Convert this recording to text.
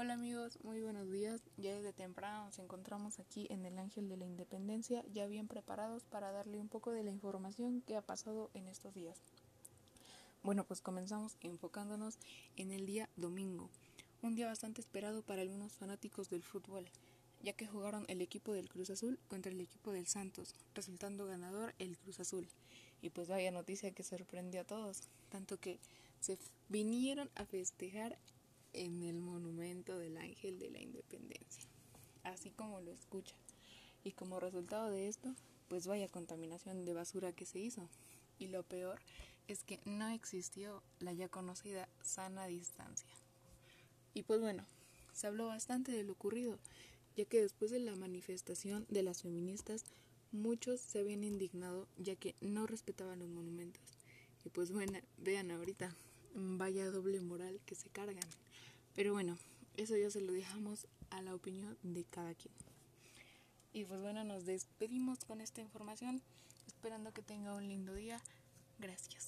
Hola amigos, muy buenos días. Ya desde temprano nos encontramos aquí en el Ángel de la Independencia, ya bien preparados para darle un poco de la información que ha pasado en estos días. Bueno, pues comenzamos enfocándonos en el día domingo, un día bastante esperado para algunos fanáticos del fútbol, ya que jugaron el equipo del Cruz Azul contra el equipo del Santos, resultando ganador el Cruz Azul. Y pues vaya noticia que sorprendió a todos, tanto que se vinieron a festejar en el monumento del Ángel de la Independencia, así como lo escucha. Y como resultado de esto, pues vaya contaminación de basura que se hizo. Y lo peor es que no existió la ya conocida sana distancia. Y pues bueno, se habló bastante de lo ocurrido, ya que después de la manifestación de las feministas, muchos se habían indignado ya que no respetaban los monumentos. Y pues bueno, vean ahorita, vaya doble moral que se cargan. Pero bueno, eso ya se lo dejamos a la opinión de cada quien. Y pues bueno, nos despedimos con esta información, esperando que tenga un lindo día. Gracias.